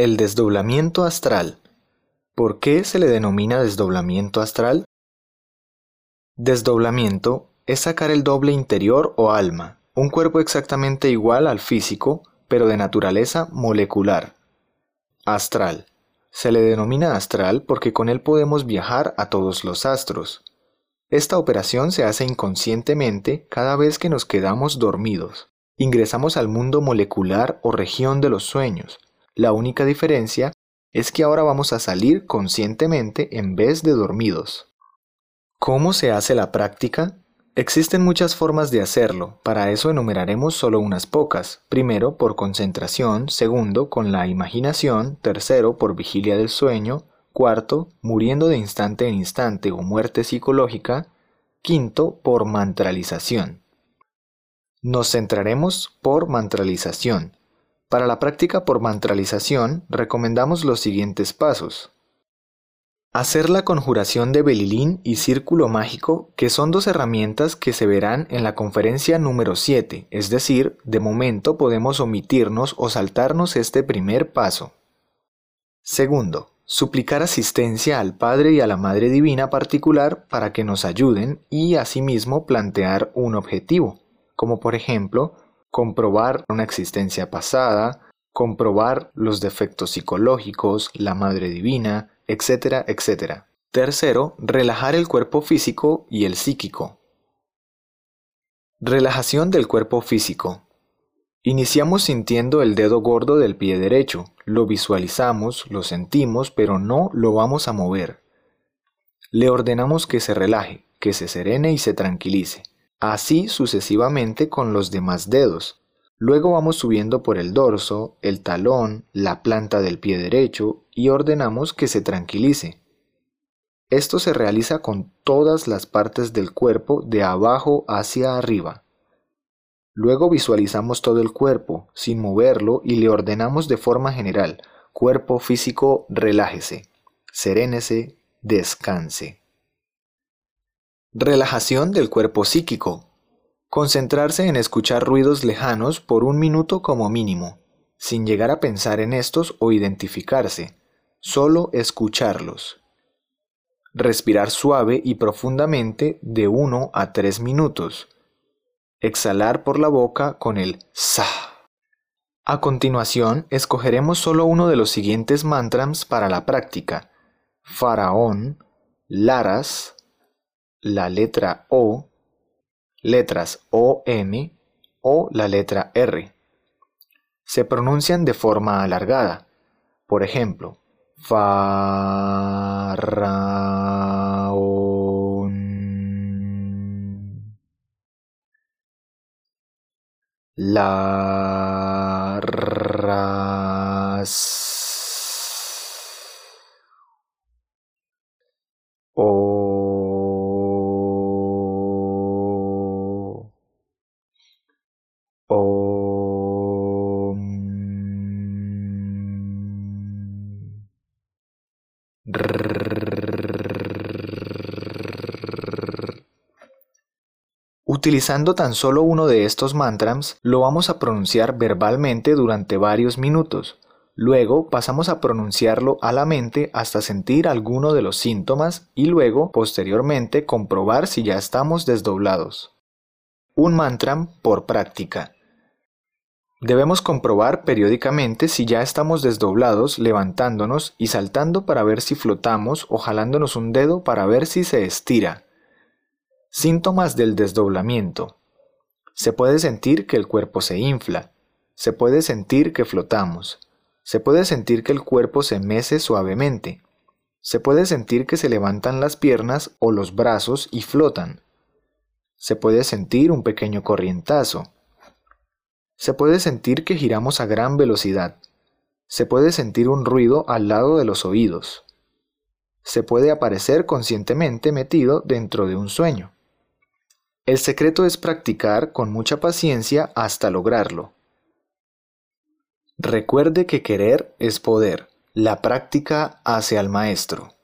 El desdoblamiento astral. ¿Por qué se le denomina desdoblamiento astral? Desdoblamiento es sacar el doble interior o alma, un cuerpo exactamente igual al físico, pero de naturaleza molecular. Astral. Se le denomina astral porque con él podemos viajar a todos los astros. Esta operación se hace inconscientemente cada vez que nos quedamos dormidos. Ingresamos al mundo molecular o región de los sueños. La única diferencia es que ahora vamos a salir conscientemente en vez de dormidos. ¿Cómo se hace la práctica? Existen muchas formas de hacerlo, para eso enumeraremos solo unas pocas. Primero, por concentración, segundo, con la imaginación, tercero, por vigilia del sueño, cuarto, muriendo de instante en instante o muerte psicológica, quinto, por mantralización. Nos centraremos por mantralización. Para la práctica por mantralización, recomendamos los siguientes pasos. Hacer la conjuración de Belilín y Círculo Mágico, que son dos herramientas que se verán en la conferencia número 7, es decir, de momento podemos omitirnos o saltarnos este primer paso. Segundo, suplicar asistencia al Padre y a la Madre Divina particular para que nos ayuden y asimismo plantear un objetivo, como por ejemplo, comprobar una existencia pasada, comprobar los defectos psicológicos, la Madre Divina, etcétera, etcétera. Tercero, relajar el cuerpo físico y el psíquico. Relajación del cuerpo físico. Iniciamos sintiendo el dedo gordo del pie derecho, lo visualizamos, lo sentimos, pero no lo vamos a mover. Le ordenamos que se relaje, que se serene y se tranquilice. Así sucesivamente con los demás dedos. Luego vamos subiendo por el dorso, el talón, la planta del pie derecho y ordenamos que se tranquilice. Esto se realiza con todas las partes del cuerpo de abajo hacia arriba. Luego visualizamos todo el cuerpo sin moverlo y le ordenamos de forma general, cuerpo físico, relájese, serénese, descanse. Relajación del cuerpo psíquico. Concentrarse en escuchar ruidos lejanos por un minuto como mínimo, sin llegar a pensar en estos o identificarse, solo escucharlos. Respirar suave y profundamente de 1 a 3 minutos. Exhalar por la boca con el sa. A continuación, escogeremos solo uno de los siguientes mantras para la práctica. Faraón, Laras, la letra O, letras O-M o la letra R. Se pronuncian de forma alargada. Por ejemplo, Faraón. La Utilizando tan solo uno de estos mantras, lo vamos a pronunciar verbalmente durante varios minutos. Luego pasamos a pronunciarlo a la mente hasta sentir alguno de los síntomas y luego, posteriormente, comprobar si ya estamos desdoblados. Un mantra por práctica. Debemos comprobar periódicamente si ya estamos desdoblados levantándonos y saltando para ver si flotamos o jalándonos un dedo para ver si se estira. Síntomas del desdoblamiento. Se puede sentir que el cuerpo se infla. Se puede sentir que flotamos. Se puede sentir que el cuerpo se mece suavemente. Se puede sentir que se levantan las piernas o los brazos y flotan. Se puede sentir un pequeño corrientazo se puede sentir que giramos a gran velocidad. Se puede sentir un ruido al lado de los oídos. Se puede aparecer conscientemente metido dentro de un sueño. El secreto es practicar con mucha paciencia hasta lograrlo. Recuerde que querer es poder. La práctica hace al maestro.